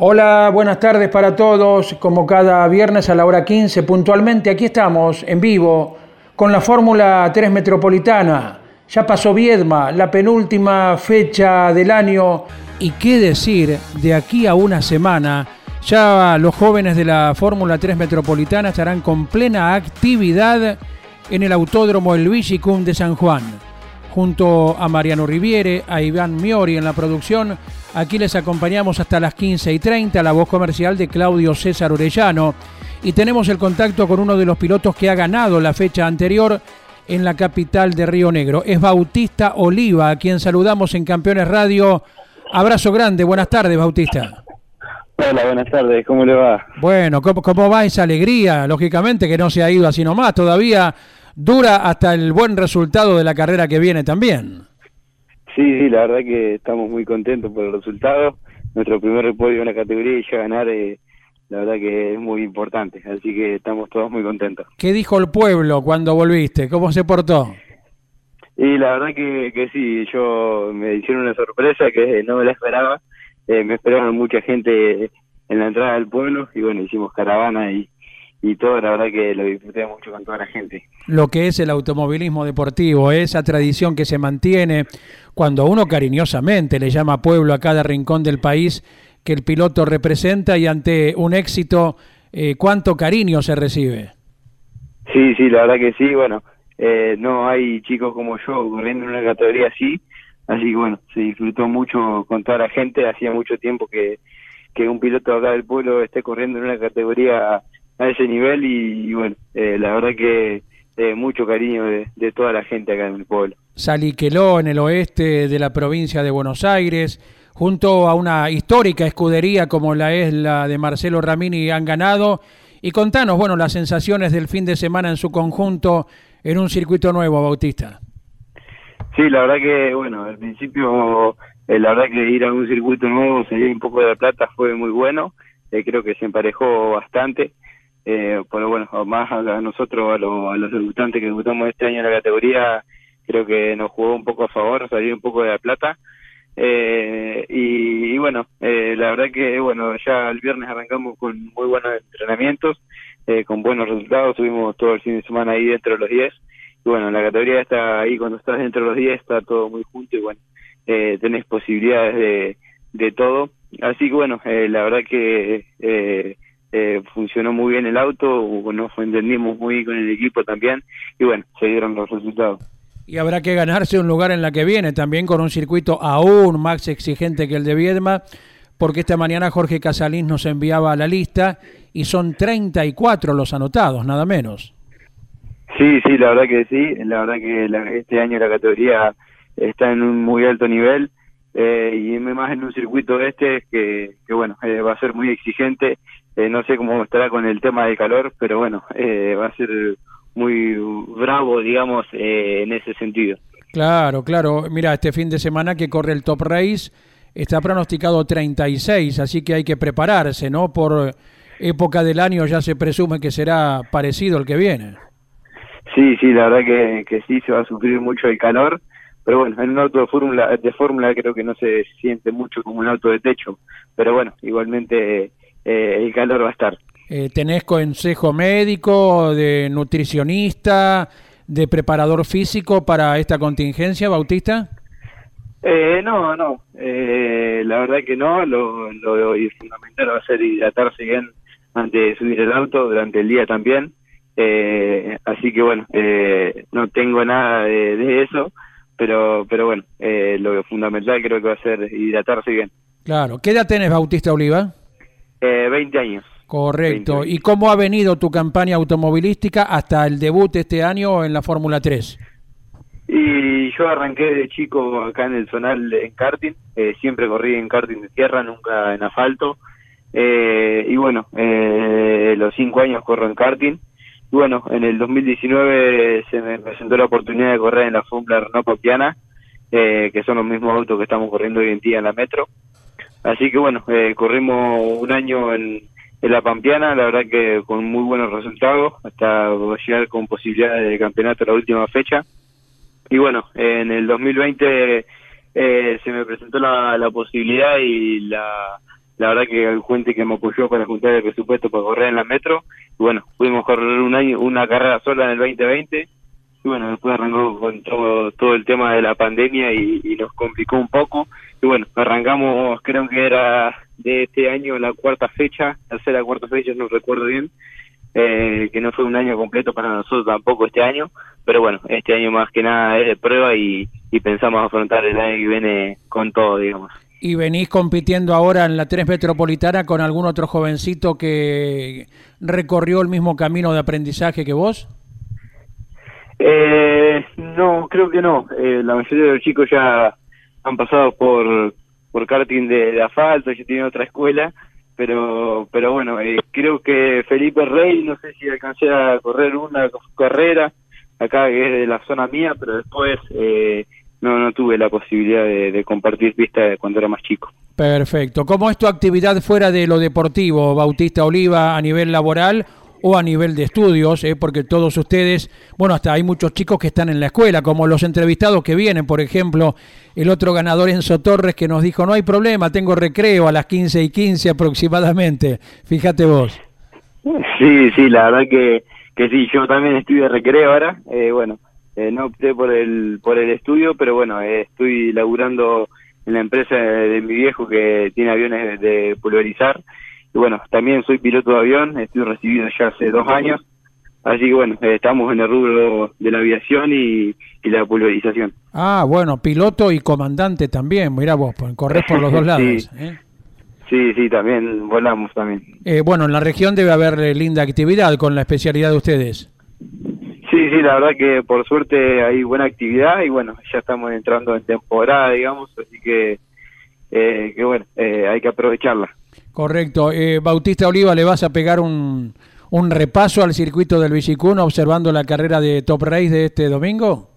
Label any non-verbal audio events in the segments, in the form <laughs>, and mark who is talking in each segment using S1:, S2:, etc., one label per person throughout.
S1: Hola, buenas tardes para todos. Como cada viernes a la hora 15 puntualmente, aquí estamos en vivo con la Fórmula 3 Metropolitana. Ya pasó Viedma, la penúltima fecha del año. Y qué decir, de aquí a una semana, ya los jóvenes de la Fórmula 3 Metropolitana estarán con plena actividad en el Autódromo El Vigicum de San Juan junto a Mariano Riviere, a Iván Miori en la producción. Aquí les acompañamos hasta las 15 y 30, la voz comercial de Claudio César Orellano. Y tenemos el contacto con uno de los pilotos que ha ganado la fecha anterior en la capital de Río Negro. Es Bautista Oliva, a quien saludamos en Campeones Radio. Abrazo grande, buenas tardes, Bautista.
S2: Hola, buenas tardes, ¿cómo le va?
S1: Bueno, ¿cómo, ¿cómo, va esa alegría? Lógicamente que no se ha ido así nomás, todavía dura hasta el buen resultado de la carrera que viene también.
S2: Sí, sí, la verdad que estamos muy contentos por el resultado. Nuestro primer podio en la categoría y ya ganar, eh, la verdad que es muy importante, así que estamos todos muy contentos.
S1: ¿Qué dijo el pueblo cuando volviste? ¿Cómo se portó?
S2: Y la verdad que, que sí, yo me hicieron una sorpresa que no me la esperaba. Eh, me esperaban mucha gente en la entrada del pueblo y bueno, hicimos caravana y, y todo, la verdad que lo disfruté mucho con toda la gente.
S1: Lo que es el automovilismo deportivo, esa tradición que se mantiene cuando uno cariñosamente le llama pueblo a cada rincón del país que el piloto representa y ante un éxito, eh, ¿cuánto cariño se recibe?
S2: Sí, sí, la verdad que sí, bueno, eh, no hay chicos como yo corriendo en una categoría así, así que bueno, se disfrutó mucho con toda la gente, hacía mucho tiempo que, que un piloto acá del pueblo esté corriendo en una categoría a ese nivel y, bueno, eh, la verdad que eh, mucho cariño de, toda la gente acá en el pueblo.
S1: Saliqueló, en el oeste de la provincia de Buenos Aires, junto a una histórica escudería como la es la de Marcelo Ramini, han ganado. Y contanos, bueno, las sensaciones del fin de semana en su conjunto en un circuito nuevo, Bautista.
S2: Sí, la verdad que, bueno, al principio, eh, la verdad que ir a un circuito nuevo, salir un poco de la plata fue muy bueno. creo que se emparejó bastante eh, pero bueno, más a nosotros, a, a los debutantes que debutamos este año en la categoría, creo que nos jugó un poco a favor, salir un poco de la plata. Eh, y, bueno, eh, la verdad que bueno, ya el viernes arrancamos con muy buenos entrenamientos, eh, con buenos resultados, tuvimos todo el fin de semana ahí dentro de los 10. Y bueno, la categoría está ahí, cuando estás dentro de los 10 está todo muy junto y bueno, eh, tenés posibilidades de, de todo. Así que bueno, eh, la verdad que eh, funcionó muy bien el auto, nos entendimos muy bien con el equipo también y bueno, se dieron los resultados.
S1: Y habrá que ganarse un lugar en la que viene, también con un circuito aún más exigente que el de Viedma, porque esta mañana Jorge Casalín nos enviaba la lista y son 34 los anotados, nada menos.
S2: Sí, sí, la verdad que sí, la verdad que este año la categoría está en un muy alto nivel eh, y más en un circuito este que, que bueno, eh, va a ser muy exigente eh, no sé cómo estará con el tema del calor, pero bueno, eh, va a ser muy bravo, digamos, eh, en ese sentido.
S1: Claro, claro. Mira, este fin de semana que corre el Top Race está pronosticado 36, así que hay que prepararse, ¿no? Por época del año ya se presume que será parecido el que viene.
S2: Sí, sí, la verdad que, que sí se va a sufrir mucho el calor, pero bueno, en un auto de fórmula de fórmula creo que no se siente mucho como un auto de techo, pero bueno, igualmente eh, el calor va a estar.
S1: Eh, ¿Tenés consejo médico, de nutricionista, de preparador físico para esta contingencia, Bautista?
S2: Eh, no, no, eh, la verdad que no, lo, lo, fundamental va a ser hidratarse bien antes de subir el auto, durante el día también, eh, así que bueno, eh, no tengo nada de, de, eso, pero pero bueno, eh, lo fundamental creo que va a ser hidratarse bien.
S1: Claro, ¿qué edad tenés, Bautista Oliva?
S2: Eh, 20 años.
S1: Correcto. ¿Y cómo ha venido tu campaña automovilística hasta el debut este año en la Fórmula 3?
S2: Y yo arranqué de chico acá en el zonal en karting, eh, siempre corrí en karting de tierra, nunca en asfalto. Eh, y bueno, eh, los cinco años corro en karting. Y bueno, en el 2019 se me presentó la oportunidad de correr en la Fórmula Renault Popiana, eh, que son los mismos autos que estamos corriendo hoy en día en la Metro. Así que bueno, eh, corrimos un año en, la Pampiana, la verdad que con muy buenos resultados, hasta llegar con posibilidades de campeonato la última fecha. Y bueno, en el 2020 eh, se me presentó la, posibilidad y la, la verdad que el cuente que me apoyó para juntar el presupuesto para correr en la metro. Y bueno, pudimos correr un año, una carrera sola en el 2020. Y bueno, después arrancó con todo, todo el tema de la pandemia y, nos complicó un poco. Y bueno, arrancamos, creo que era de este año la cuarta fecha, tercera cuarta fecha, no recuerdo bien, eh, que no fue un año completo para nosotros tampoco este año, pero bueno, este año más que nada es de prueba y, y pensamos afrontar el año que viene con todo, digamos.
S1: ¿Y venís compitiendo ahora en la 3 Metropolitana con algún otro jovencito que recorrió el mismo camino de aprendizaje que vos?
S2: Eh, no, creo que no. Eh, la mayoría de los chicos ya han pasado por, por karting de, asfalto, ya tienen otra escuela, pero pero bueno, eh, creo que Felipe Rey, no sé si alcancé a correr una carrera acá que es de la zona mía, pero después eh, no no tuve la posibilidad de, de compartir pista cuando era más chico.
S1: Perfecto. ¿Cómo es tu actividad fuera de lo deportivo, Bautista Oliva, a nivel laboral o a nivel de estudios? eh? Porque todos ustedes, bueno, hasta hay muchos chicos que están en la escuela, como los entrevistados que vienen, por ejemplo, el otro ganador Enzo Torres que nos dijo, no hay problema, tengo recreo a las 15 y 15 aproximadamente. Fíjate vos.
S2: Sí, sí, la verdad que, que sí, yo también estoy de recreo ahora, eh, bueno, eh, no opté por el, por el estudio, pero bueno, eh, estoy laburando en la empresa de, mi viejo que tiene aviones de pulverizar, y bueno, también soy piloto de avión, estoy recibido ya hace dos años, así que bueno, eh, estamos en el rubro de la aviación y, y la pulverización.
S1: Ah, bueno, piloto y comandante también, mirá vos, corres por los dos <laughs> lados.
S2: Sí.
S1: ¿eh?
S2: Sí, sí, también volamos también.
S1: Eh, bueno, en la región debe haber eh, linda actividad con la especialidad de ustedes.
S2: Sí, sí, la verdad que por suerte hay buena actividad y bueno, ya estamos entrando en temporada, digamos, así que, eh, que bueno, eh, hay que aprovecharla.
S1: Correcto. Eh, Bautista Oliva, ¿le vas a pegar un, un repaso al circuito del Villicún observando la carrera de Top Race de este domingo?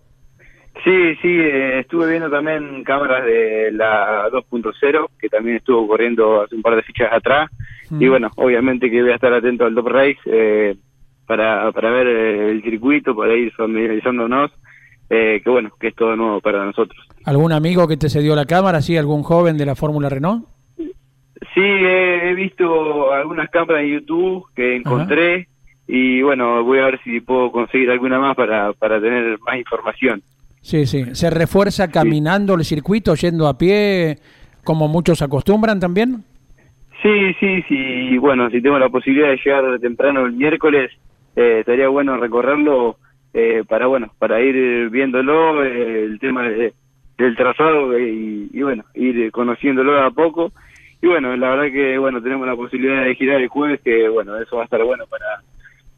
S2: Sí, sí, eh, estuve viendo también cámaras de la 2.0, que también estuvo corriendo hace un par de fichas atrás.
S1: Mm.
S2: Y bueno, obviamente que voy a estar atento al Top Race eh, para, para ver eh, el circuito, para ir familiarizándonos, eh, que bueno, que es todo nuevo para nosotros.
S1: ¿Algún amigo que te cedió la cámara, sí? ¿Algún joven de la Fórmula Renault?
S2: Sí, he, he visto algunas cámaras en YouTube que encontré y bueno, voy a ver si puedo conseguir alguna más para, para tener más información.
S1: Sí, sí. ¿Se refuerza caminando el circuito, yendo a pie, como muchos acostumbran también?
S2: Sí, sí, sí. Bueno, si tengo la posibilidad de llegar temprano el miércoles, eh, estaría bueno recorrerlo eh, para, bueno, para ir viéndolo, eh, el tema de- del trazado y, y, bueno, ir conociéndolo de a poco. Y bueno, la verdad que, bueno, tenemos la posibilidad de girar el jueves, que, bueno, eso va a estar bueno para,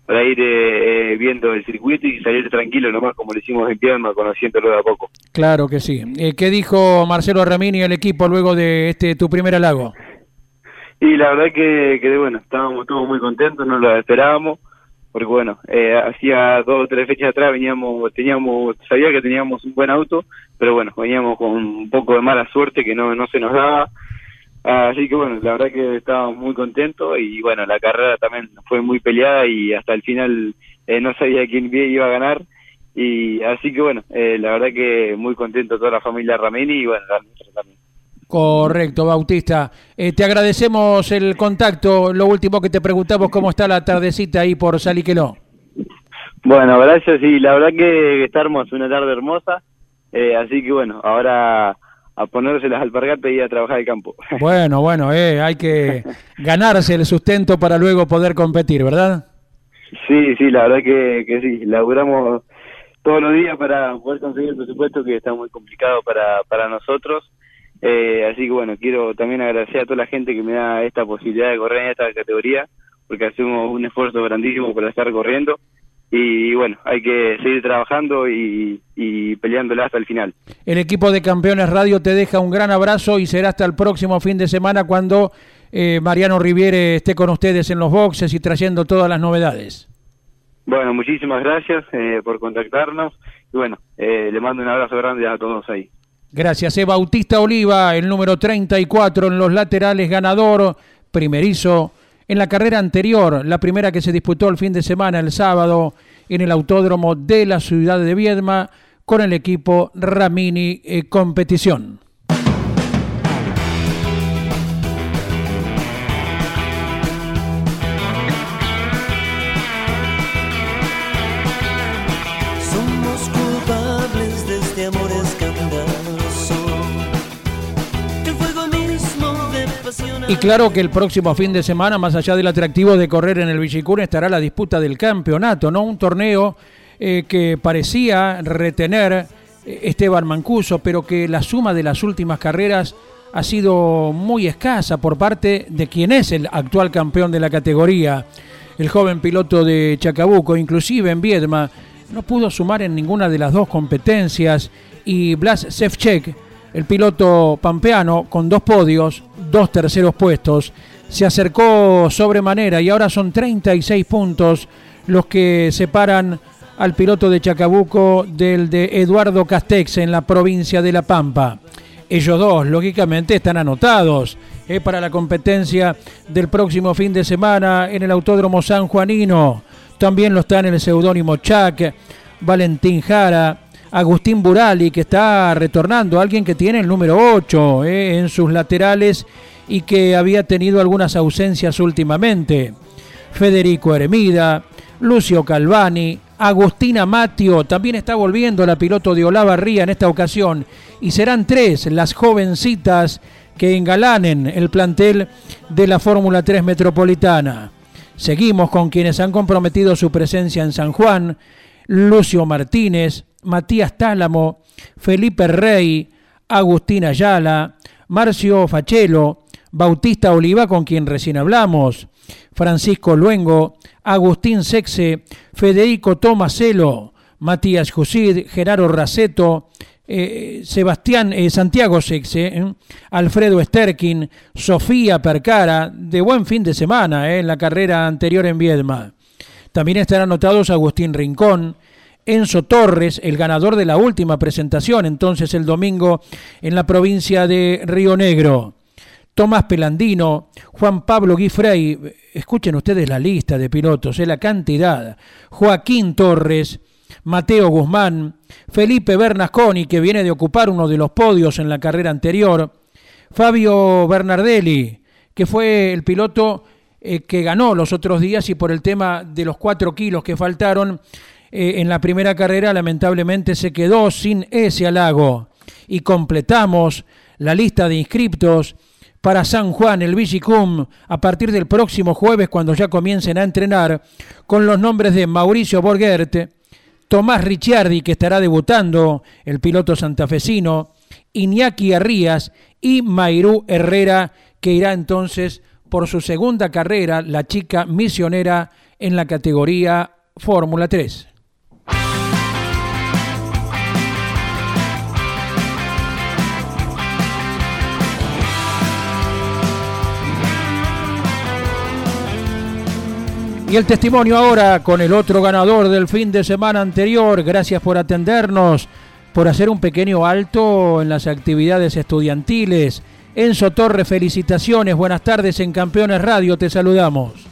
S2: para ir eh, eh, viendo el circuito y salir tranquilo nomás como lo hicimos en Piedma, conociéndolo de a poco.
S1: Claro que sí. Eh, ¿Qué dijo Marcelo Ramini y el equipo luego de este tu primer halago?
S2: Y la verdad que, que bueno, estábamos todos muy contentos, no lo esperábamos, porque bueno, eh, hacía dos o tres fechas atrás veníamos, teníamos, sabía que teníamos un buen auto, pero bueno, veníamos con un poco de mala suerte que no, no se nos daba, así que bueno, la verdad que estábamos muy contentos y bueno, la carrera también fue muy peleada y hasta el final eh, no sabía quién iba a ganar, y así que bueno, eh, la verdad que muy contento toda la familia Ramini y bueno, la nuestra también.
S1: Correcto, Bautista. Eh, te agradecemos el contacto. Lo último que te preguntamos, ¿cómo está la tardecita ahí por Saliqueló?
S2: Bueno, gracias. Sí, la verdad que está hermosa, una tarde hermosa. Eh, así que bueno, ahora a ponerse las alpargatas y a trabajar el campo. <laughs>
S1: Bueno, bueno, eh, hay que ganarse el sustento para luego poder competir, ¿verdad?
S2: sí, sí, la verdad que, que sí. Laburamos todos los días para poder conseguir el presupuesto que está muy complicado para, para nosotros. Eh, así que bueno, quiero también agradecer a toda la gente que me da esta posibilidad de correr en esta categoría, porque hacemos un esfuerzo grandísimo para estar corriendo. Y bueno, hay que seguir trabajando y, y peleándola hasta el final.
S1: El equipo de Campeones Radio te deja un gran abrazo y será hasta el próximo fin de semana cuando eh, Mariano Riviere esté con ustedes en los boxes y trayendo todas las novedades.
S2: Bueno, muchísimas gracias eh, por contactarnos y bueno, eh, le mando un abrazo grande a todos ahí.
S1: Gracias. Bautista Oliva, el número 34 en los laterales, ganador, primerizo en la carrera anterior, la primera que se disputó el fin de semana, el sábado, en el autódromo de la ciudad de Viedma, con el equipo Ramini eh, Competición. Y claro que el próximo fin de semana, más allá del atractivo de correr en el Villicún, estará la disputa del campeonato, ¿no? Un torneo eh, que parecía retener eh, Esteban Mancuso, pero que la suma de las últimas carreras ha sido muy escasa por parte de quien es el actual campeón de la categoría, el joven piloto de Chacabuco, inclusive en Viedma, no pudo sumar en ninguna de las dos competencias y Blas Sefchek el piloto pampeano, con dos podios, dos terceros puestos, se acercó sobremanera y ahora son 36 puntos los que separan al piloto de Chacabuco del de Eduardo Castex en la provincia de La Pampa. Ellos dos, lógicamente, están anotados eh, para la competencia del próximo fin de semana en el Autódromo San Juanino. También lo están el seudónimo Chac, Valentín Jara, Agustín Burali, que está retornando, alguien que tiene el número 8 eh, en sus laterales y que había tenido algunas ausencias últimamente. Federico Eremida, Lucio Calvani, Agustina Matio, también está volviendo la piloto de Olavarría en esta ocasión. Y serán tres las jovencitas que engalanen el plantel de la Fórmula 3 Metropolitana. Seguimos con quienes han comprometido su presencia en San Juan, Lucio Martínez, Matías Tálamo, Felipe Rey, Agustín Ayala, Marcio Fachelo, Bautista Oliva, con quien recién hablamos, Francisco Luengo, Agustín Sexe, Federico Tomaselo, Matías Jusid, Gerardo Raceto, eh, Sebastián eh, Santiago Sexe, eh, Alfredo Sterkin, Sofía Percara, de buen fin de semana en la carrera anterior en Viedma. También estarán anotados Agustín Rincón, Enzo Torres, el ganador de la última presentación, entonces el domingo en la provincia de Río Negro. Tomás Pelandino, Juan Pablo Guifrey, escuchen ustedes la lista de pilotos, eh, la cantidad. Joaquín Torres, Mateo Guzmán, Felipe Bernasconi, que viene de ocupar uno de los podios en la carrera anterior, Fabio Bernardelli, que fue el piloto eh, que ganó los otros días y por el tema de los cuatro kilos que faltaron eh, en la primera carrera lamentablemente se quedó sin ese halago. Y completamos la lista de inscriptos para San Juan, el Vigicum, a partir del próximo jueves cuando ya comiencen a entrenar, con los nombres de Mauricio Borgert, Tomás Ricciardi, que estará debutando, el piloto santafesino, Iñaki Arrías y Mairú Herrera, que irá entonces por su segunda carrera, la chica misionera en la categoría Fórmula 3. Y el testimonio ahora con el otro ganador del fin de semana anterior. Gracias por atendernos, por hacer un pequeño alto en las actividades estudiantiles. Enzo Torre, felicitaciones. Buenas tardes en Campeones Radio. Te saludamos.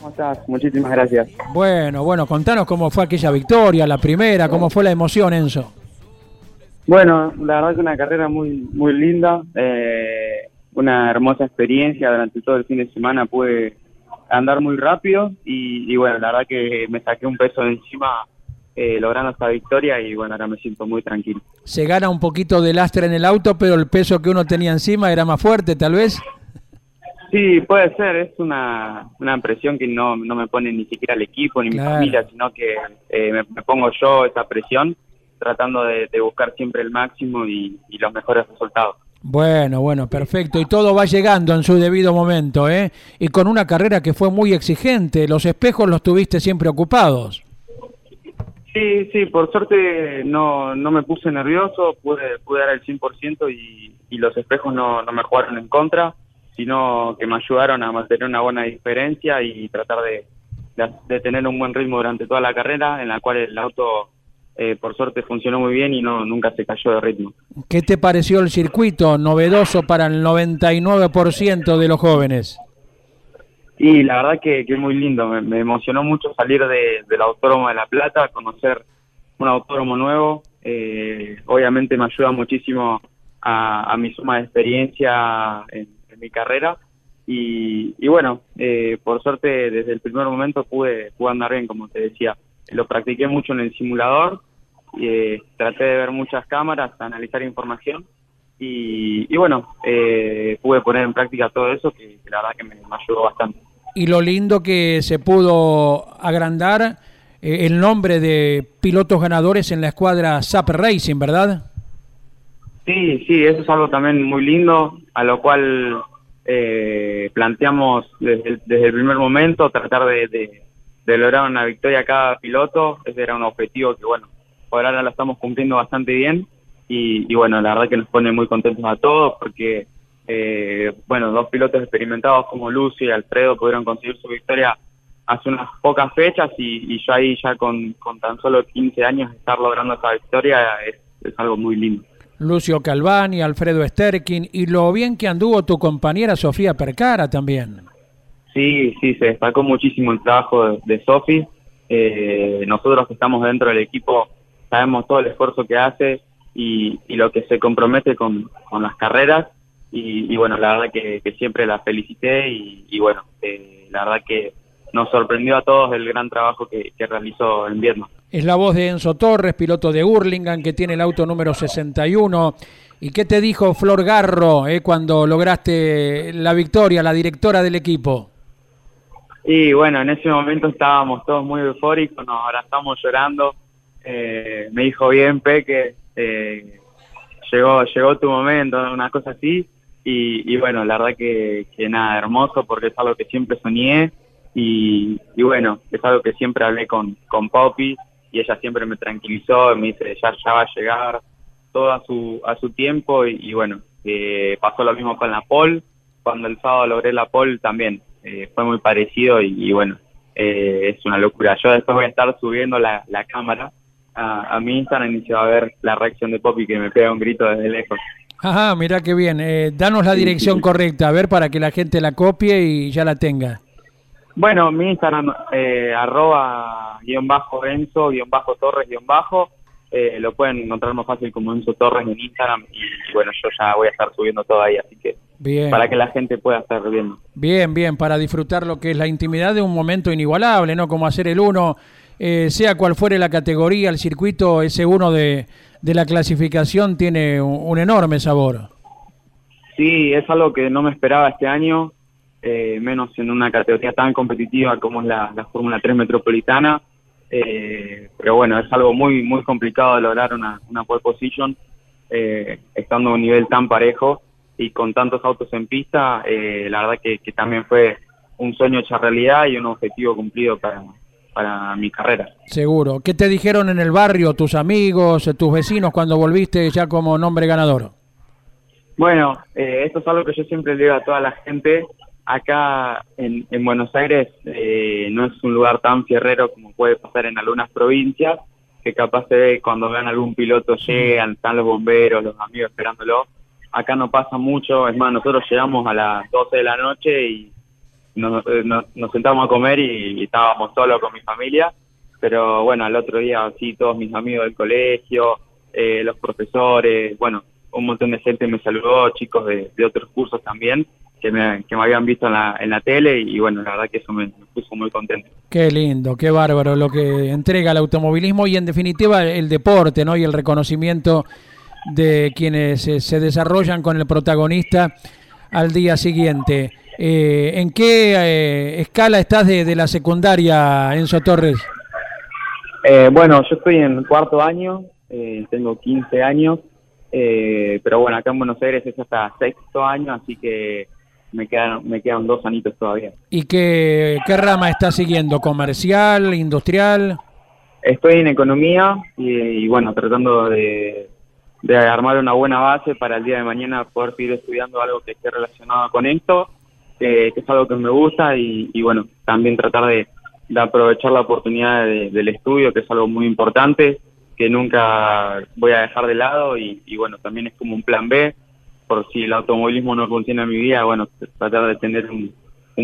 S2: ¿Cómo estás? Muchísimas gracias.
S1: Bueno, bueno, contanos cómo fue aquella victoria, la primera, cómo fue la emoción, Enzo.
S2: Bueno, la verdad que una carrera muy, muy linda, eh, una hermosa experiencia durante todo el fin de semana. Pude andar muy rápido y, bueno, la verdad que me saqué un peso de encima eh, logrando esta victoria y bueno, ahora me siento muy tranquilo.
S1: Se gana un poquito de lastre en el auto, pero el peso que uno tenía encima era más fuerte, tal vez.
S2: Sí, puede ser, es una, una presión que no, no me pone ni siquiera el equipo ni mi familia, sino que eh, me, pongo yo esa presión tratando de, buscar siempre el máximo y los mejores resultados.
S1: Bueno, bueno, perfecto. Y todo va llegando en su debido momento, ¿eh? Y con una carrera que fue muy exigente. Los espejos los tuviste siempre ocupados.
S3: Sí, sí, por suerte no, no me puse nervioso, pude, pude dar el 100% y, y los espejos no, no me jugaron en contra, sino que me ayudaron a mantener una buena diferencia y tratar de, de, tener un buen ritmo durante toda la carrera, en la cual el auto eh, por suerte funcionó muy bien y no nunca se cayó de ritmo.
S1: ¿Qué te pareció el circuito novedoso para el 99% de los jóvenes?
S3: Y la verdad que, es muy lindo, me, emocionó mucho salir de, del Autódromo de La Plata, conocer un autódromo nuevo, eh, obviamente me ayuda muchísimo a, mi suma de experiencia en, mi carrera y, bueno, eh, por suerte desde el primer momento pude, pude andar bien, como te decía, lo practiqué mucho en el simulador, eh, traté de ver muchas cámaras, analizar información y, bueno, pude poner en práctica todo eso que, la verdad que me ayudó bastante
S1: y lo lindo que se pudo agrandar eh, el nombre de pilotos ganadores en la escuadra SAP Racing, ¿verdad?
S3: Sí, sí, eso es algo también muy lindo, a lo cual eh, planteamos desde el, desde el, primer momento tratar de, lograr una victoria a cada piloto. Ese era un objetivo que, bueno, por ahora lo estamos cumpliendo bastante bien y, y bueno, la verdad que nos pone muy contentos a todos porque eh, bueno, dos pilotos experimentados como Lucio y Alfredo pudieron conseguir su victoria hace unas pocas fechas y, yo ahí ya con, tan solo 15 años estar logrando esa victoria es, algo muy lindo.
S1: Lucio Calvani, Alfredo Sterkin y lo bien que anduvo tu compañera Sofía Percara también.
S3: Sí, sí, se destacó muchísimo el trabajo de, de Sofi. Eh, nosotros que estamos dentro del equipo sabemos todo el esfuerzo que hace y, lo que se compromete con, con las carreras y, bueno, la verdad que, siempre la felicité y, bueno, eh, la verdad que nos sorprendió a todos el gran trabajo que, realizó en Vietnam.
S1: Es la voz de Enzo Torres, piloto de Hurlingham, que tiene el auto número 61. ¿Y qué te dijo Flor Garro eh, cuando lograste la victoria, la directora del equipo?
S3: Y bueno, en ese momento estábamos todos muy eufóricos, nos abrazamos llorando. Eh, me dijo bien, Peque, eh, llegó, llegó tu momento, una cosa así. Y, bueno, la verdad que, nada, hermoso porque es algo que siempre soñé y, bueno, es algo que siempre hablé con, con Poppy y ella siempre me tranquilizó, me dice, ya, ya va a llegar todo a su, a su tiempo y, bueno, eh, pasó lo mismo con la Pol, cuando el sábado logré la Pol también, eh, fue muy parecido y, bueno, eh, es una locura. Yo después voy a estar subiendo la, la cámara a, a mi Instagram y se va a ver la reacción de Poppy que me pega un grito desde lejos.
S1: Ajá, mira qué bien. Eh, danos la dirección correcta, a ver, para que la gente la copie y ya la tenga.
S3: Bueno, mi Instagram, eh, arroba guion bajo Enzo, guion bajo Torres, guion bajo. Eh, lo pueden encontrar más fácil como Enzo Torres en Instagram y, bueno, yo ya voy a estar subiendo todo ahí, así que bien. para que la gente pueda estar viendo.
S1: Bien, bien, para disfrutar lo que es la intimidad de un momento inigualable, ¿no? Como hacer el uno, eh, sea cual fuere la categoría, el circuito, ese uno de de la clasificación tiene un, enorme sabor.
S3: Sí, es algo que no me esperaba este año, eh, menos en una categoría tan competitiva como es la, Fórmula 3 Metropolitana. Eh, pero bueno, es algo muy muy complicado de lograr una, una pole position eh, estando a un nivel tan parejo y con tantos autos en pista. la verdad que, que también fue un sueño hecho realidad y un objetivo cumplido para, para mi carrera.
S1: Seguro. ¿Qué te dijeron en el barrio, tus amigos, tus vecinos cuando volviste ya como nombre ganador?
S3: Bueno, eh, esto es algo que yo siempre le digo a toda la gente. Acá en, Buenos Aires eh, no es un lugar tan fierrero como puede pasar en algunas provincias, que capaz se ve cuando ven algún piloto llegan, están los bomberos, los amigos esperándolo. Acá no pasa mucho, es más, nosotros llegamos a las 12 de la noche y eh, nos, nos, sentamos a comer y, estábamos solos con mi familia, pero bueno, al otro día sí, todos mis amigos del colegio, eh, los profesores, bueno, un montón de gente me saludó, chicos de, otros cursos también, que me, que me habían visto en la, en la tele y bueno, la verdad que eso me, puso muy contento.
S1: Qué lindo, qué bárbaro lo que entrega el automovilismo y en definitiva el deporte, ¿no? Y el reconocimiento de quienes se desarrollan con el protagonista al día siguiente. Eh, ¿En qué eh, escala estás de, la secundaria, Enzo Torres?
S3: Eh, bueno, yo estoy en cuarto año, tengo 15 años Eh, pero bueno, acá en Buenos Aires es hasta sexto año, así que me quedan, me quedan dos anitos todavía.
S1: ¿Y qué, qué rama está siguiendo? ¿Comercial, industrial?
S3: Estoy en economía y, bueno, tratando de, armar una buena base para el día de mañana poder seguir estudiando algo que esté relacionado con esto, que es algo que me gusta y, bueno, también tratar de, aprovechar la oportunidad del estudio, que es algo muy importante, que nunca voy a dejar de lado y, y bueno, también es como un plan B por si el automovilismo no funciona en mi vida, bueno, tratar de tener un,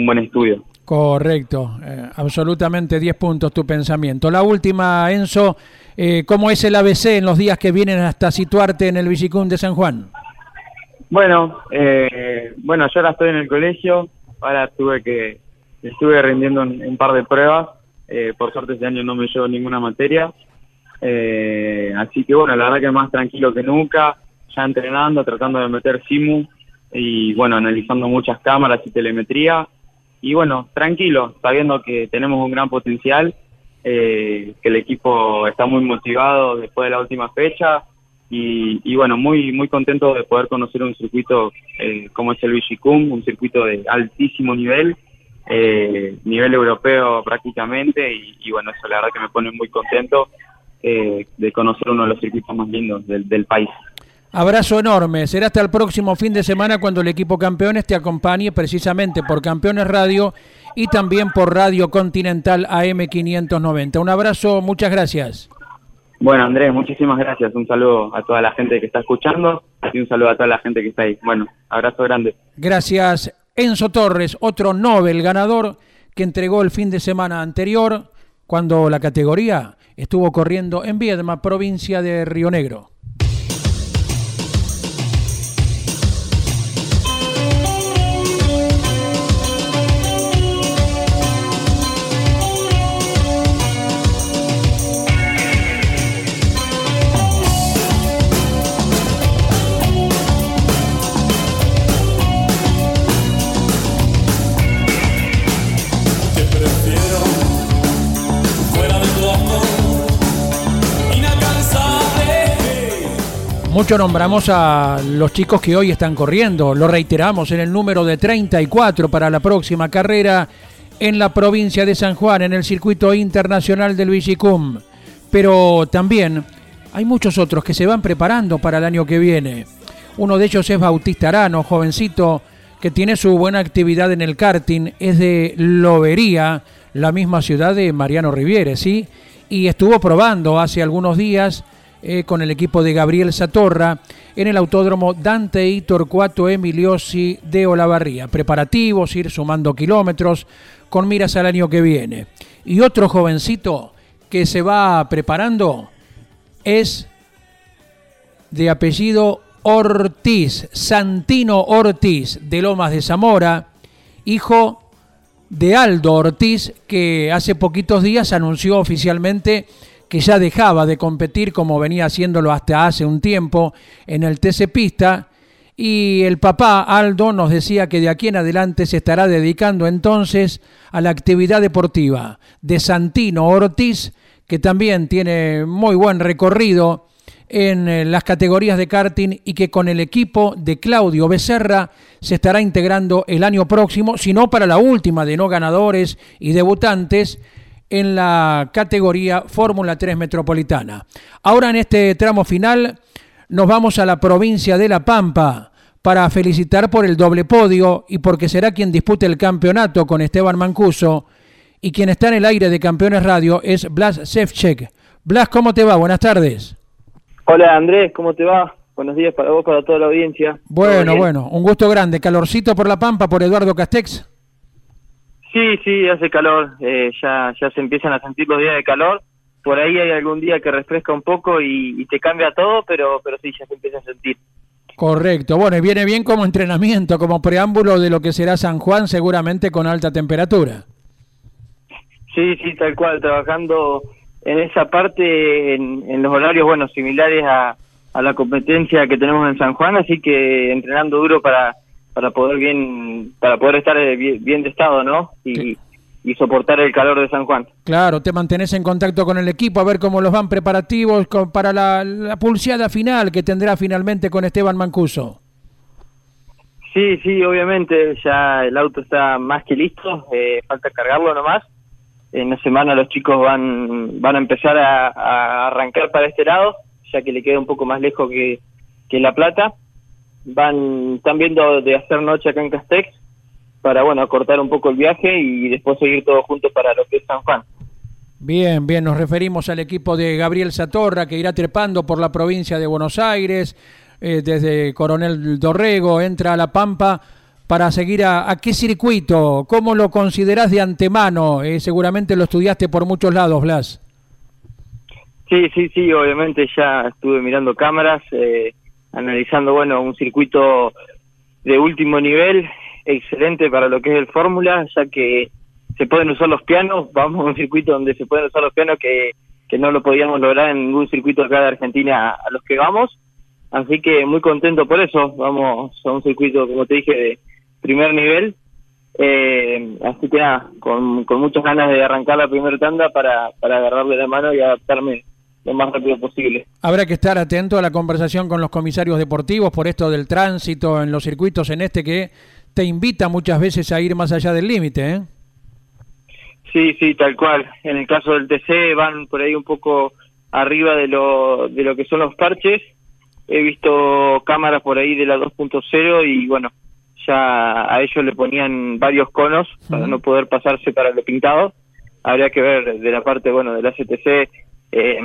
S3: buen estudio.
S1: Correcto, eh, absolutamente 10 puntos tu pensamiento. La última, Enzo, eh, ¿cómo es el ABC en los días que vienen hasta situarte en el Bicicún de San Juan?
S3: Bueno, eh, bueno, yo ahora estoy en el colegio, ahora tuve que, estuve rindiendo un, par de pruebas, eh, por suerte este año no me llevo ninguna materia, así que bueno, la verdad que más tranquilo que nunca, ya entrenando, tratando de meter simu y bueno, analizando muchas cámaras y telemetría. Y bueno, tranquilo, sabiendo que tenemos un gran potencial, eh, que el equipo está muy motivado después de la última fecha y, bueno, muy muy contento de poder conocer un circuito eh, como es el Vigicum, un circuito de altísimo nivel, eh, nivel europeo prácticamente y, bueno, eso la verdad que me pone muy contento de conocer uno de los circuitos más lindos del, del país.
S1: Abrazo enorme. Será hasta el próximo fin de semana cuando el equipo Campeones te acompañe precisamente por Campeones Radio y también por Radio Continental AM590. Un abrazo, muchas gracias.
S3: Bueno, Andrés, muchísimas gracias. Un saludo a toda la gente que está escuchando y un saludo a toda la gente que está ahí. Bueno, abrazo grande.
S1: Gracias, Enzo Torres, otro Nobel ganador que entregó el fin de semana anterior cuando la categoría estuvo corriendo en Viedma, provincia de Río Negro. Mucho nombramos a los chicos que hoy están corriendo, lo reiteramos en el número de 34 para la próxima carrera en la provincia de San Juan, en el circuito internacional del Vigicum. Pero también hay muchos otros que se van preparando para el año que viene. Uno de ellos es Bautista Arano, jovencito que tiene su buena actividad en el karting, es de Lobería, la misma ciudad de Mariano Riviere, ¿sí? Y estuvo probando hace algunos días eh, con el equipo de Gabriel Satorra en el autódromo Dante y Torcuato Emiliosi de Olavarría. Preparativos, ir sumando kilómetros con miras al año que viene. Y otro jovencito que se va preparando es de apellido Ortiz, Santino Ortiz de Lomas de Zamora, hijo de Aldo Ortiz, que hace poquitos días anunció oficialmente que ya dejaba de competir como venía haciéndolo hasta hace un tiempo en el TC Pista. Y el papá Aldo nos decía que de aquí en adelante se estará dedicando entonces a la actividad deportiva de Santino Ortiz, que también tiene muy buen recorrido en eh, las categorías de karting y que con el equipo de Claudio Becerra se estará integrando el año próximo, si no para la última de no ganadores y debutantes, en la categoría Fórmula 3 Metropolitana. Ahora en este tramo final nos vamos a la provincia de La Pampa para felicitar por el doble podio y porque será quien dispute el campeonato con Esteban Mancuso y quien está en el aire de Campeones Radio es Blas Sefchek. Blas, ¿cómo te va? Buenas tardes.
S4: Hola Andrés, ¿cómo te va? Buenos días para vos, para toda la audiencia.
S1: Bueno, bueno, un gusto grande. Calorcito por La Pampa, por Eduardo Castex.
S4: Sí, sí, hace calor, eh, ya, ya se empiezan a sentir los días de calor. Por ahí hay algún día que refresca un poco y, te cambia todo, pero, pero sí, ya se empieza a sentir.
S1: Correcto, bueno, y viene bien como entrenamiento, como preámbulo de lo que será San Juan, seguramente con alta temperatura.
S4: Sí, sí, tal cual, trabajando en esa parte, en, los horarios, bueno, similares a, a la competencia que tenemos en San Juan, así que entrenando duro para para poder bien para poder estar eh, bien, de estado no y, y soportar el calor de San Juan.
S1: Claro, te mantenés en contacto con el equipo a ver cómo los van preparativos para la, la pulseada final que tendrá finalmente con Esteban Mancuso.
S4: Sí, sí, obviamente ya el auto está más que listo, eh, falta cargarlo nomás. En una semana los chicos van van a empezar a, arrancar para este lado, ya que le queda un poco más lejos que, que La Plata. Van, están viendo de hacer noche acá en Castex para, bueno, acortar un poco el viaje y después seguir todos juntos para lo que es San Juan.
S1: Bien, bien, nos referimos al equipo de Gabriel Satorra que irá trepando por la provincia de Buenos Aires, eh, desde Coronel Dorrego, entra a La Pampa para seguir a, a qué circuito, ¿cómo lo considerás de antemano? Eh, seguramente lo estudiaste por muchos lados, Blas.
S4: Sí, sí, sí, obviamente ya estuve mirando cámaras, eh, analizando, bueno, un circuito de último nivel, excelente para lo que es el Fórmula, ya que se pueden usar los pianos, <laughs> vamos a un circuito donde se pueden usar los pianos que, que no lo podíamos lograr en ningún circuito acá de Argentina a los que vamos, así que muy contento por eso, vamos a un circuito, como te dije, de primer nivel, eh, así que nada, con, con muchas ganas de arrancar la primera tanda para, para agarrarle la mano y adaptarme lo más rápido posible.
S1: Habrá que estar atento a la conversación con los comisarios deportivos por esto del tránsito en los circuitos en este que te invita muchas veces a ir más allá del límite, ¿eh?
S4: Sí, sí, tal cual. En el caso del TC van por ahí un poco arriba de lo, de lo que son los parches. He visto cámaras por ahí de la 2.0 y bueno, ya a ellos le ponían varios conos para no poder pasarse para lo pintado. Habría que ver de la parte, bueno, del ACTC eh,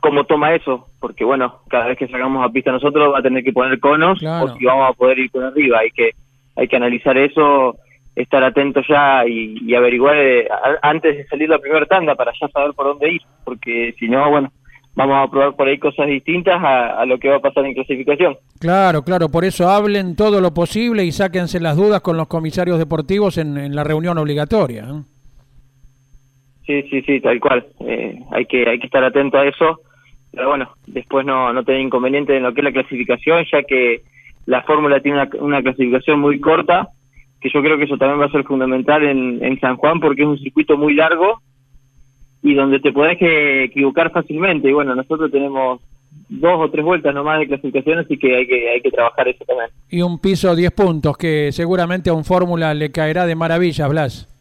S4: cómo toma eso, porque bueno, cada vez que salgamos a pista nosotros va a tener que poner conos o si vamos a poder ir por arriba. Hay que hay que analizar eso, estar atento ya y, averiguar eh, antes de salir la primera tanda para ya saber por dónde ir, porque si no, bueno, vamos a probar por ahí cosas distintas a, lo que va a pasar en clasificación.
S1: Claro, claro, por eso hablen todo lo posible y sáquense las dudas con los comisarios deportivos en, la reunión obligatoria. ¿eh?
S4: Sí, sí, sí, tal cual. Eh, hay que hay que estar atento a eso, pero bueno, después no no tener inconveniente en lo que es la clasificación, ya que la fórmula tiene una, clasificación muy corta, que yo creo que eso también va a ser fundamental en, en San Juan porque es un circuito muy largo y donde te podés que equivocar fácilmente. Y bueno, nosotros tenemos dos o tres vueltas nomás de clasificación, así que hay que, hay que trabajar eso también.
S1: Y un piso 10 puntos, que seguramente a un Fórmula le caerá de maravilla, Blas.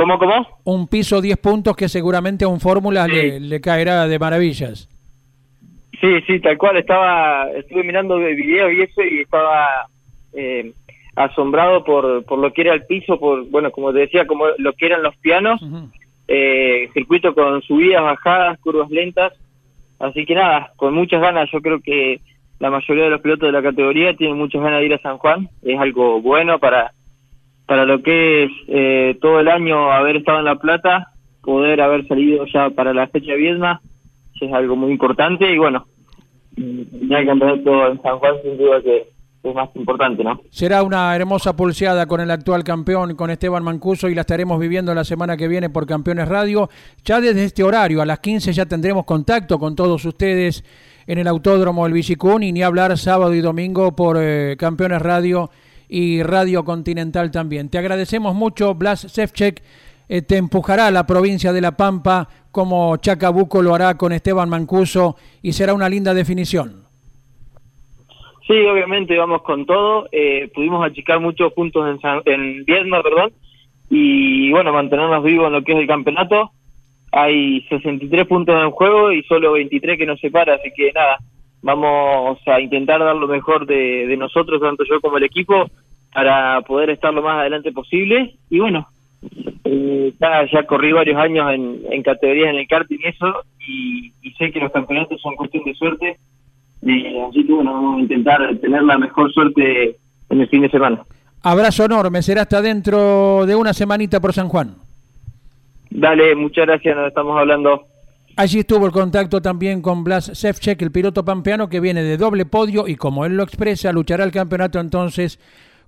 S4: ¿Cómo, cómo?
S1: Un piso 10 puntos que seguramente a un Fórmula le, le caerá de maravillas.
S4: Sí, sí, tal cual. Estaba, estuve mirando el video y eso y estaba eh, asombrado por, por lo que era el piso, por, bueno, como te decía, como lo que eran los pianos, eh, circuito con subidas, bajadas, curvas lentas. Así que nada, con muchas ganas, yo creo que la mayoría de los pilotos de la categoría tienen muchas ganas de ir a San Juan. Es algo bueno para, para lo que es eh, todo el año haber estado en La Plata, poder haber salido ya para la fecha de Viedma es algo muy importante y bueno, el campeonato en San Juan sin duda que es más importante, ¿no?
S1: Será una hermosa pulseada con el actual campeón, con Esteban Mancuso, y la estaremos viviendo la semana que viene por Campeones Radio. Ya desde este horario, a las 15, ya tendremos contacto con todos ustedes en el Autódromo El Bicicún y ni hablar sábado y domingo por eh, Campeones Radio y Radio Continental también. Te agradecemos mucho, Blas Sefchek. Eh, te empujará a la provincia de La Pampa como Chacabuco lo hará con Esteban Mancuso y será una linda definición.
S4: Sí, obviamente vamos con todo. Eh, pudimos achicar muchos puntos en, San, en Viedma, perdón, y bueno, mantenernos vivos en lo que es el campeonato. Hay 63 puntos en juego y solo 23 que nos separa, así que nada, vamos a intentar dar lo mejor de nosotros, tanto yo como el equipo, para poder estar lo más adelante posible. Y bueno, eh, ya, corrí varios años en, en categorías en el karting y eso, y, sé que los campeonatos son cuestión de suerte, y así que bueno, vamos a intentar tener la mejor suerte en el fin de semana.
S1: Abrazo enorme, será hasta dentro de una semanita por San Juan.
S4: Dale, muchas gracias, nos estamos hablando.
S1: Allí estuvo el contacto también con Blas Sefchek, el piloto pampeano que viene de doble podio y como él lo expresa, luchará el campeonato entonces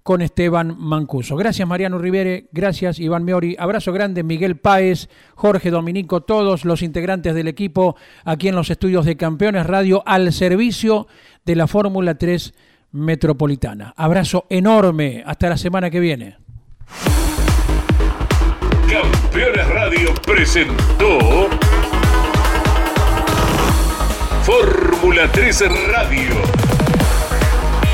S1: con Esteban Mancuso. Gracias Mariano Rivere, gracias Iván Meori, abrazo grande Miguel Páez, Jorge Dominico, todos los integrantes del equipo aquí en los estudios de Campeones Radio al servicio de la Fórmula 3 Metropolitana. Abrazo enorme, hasta la semana que viene.
S5: Campeones Radio presentó Fórmula 3 Radio.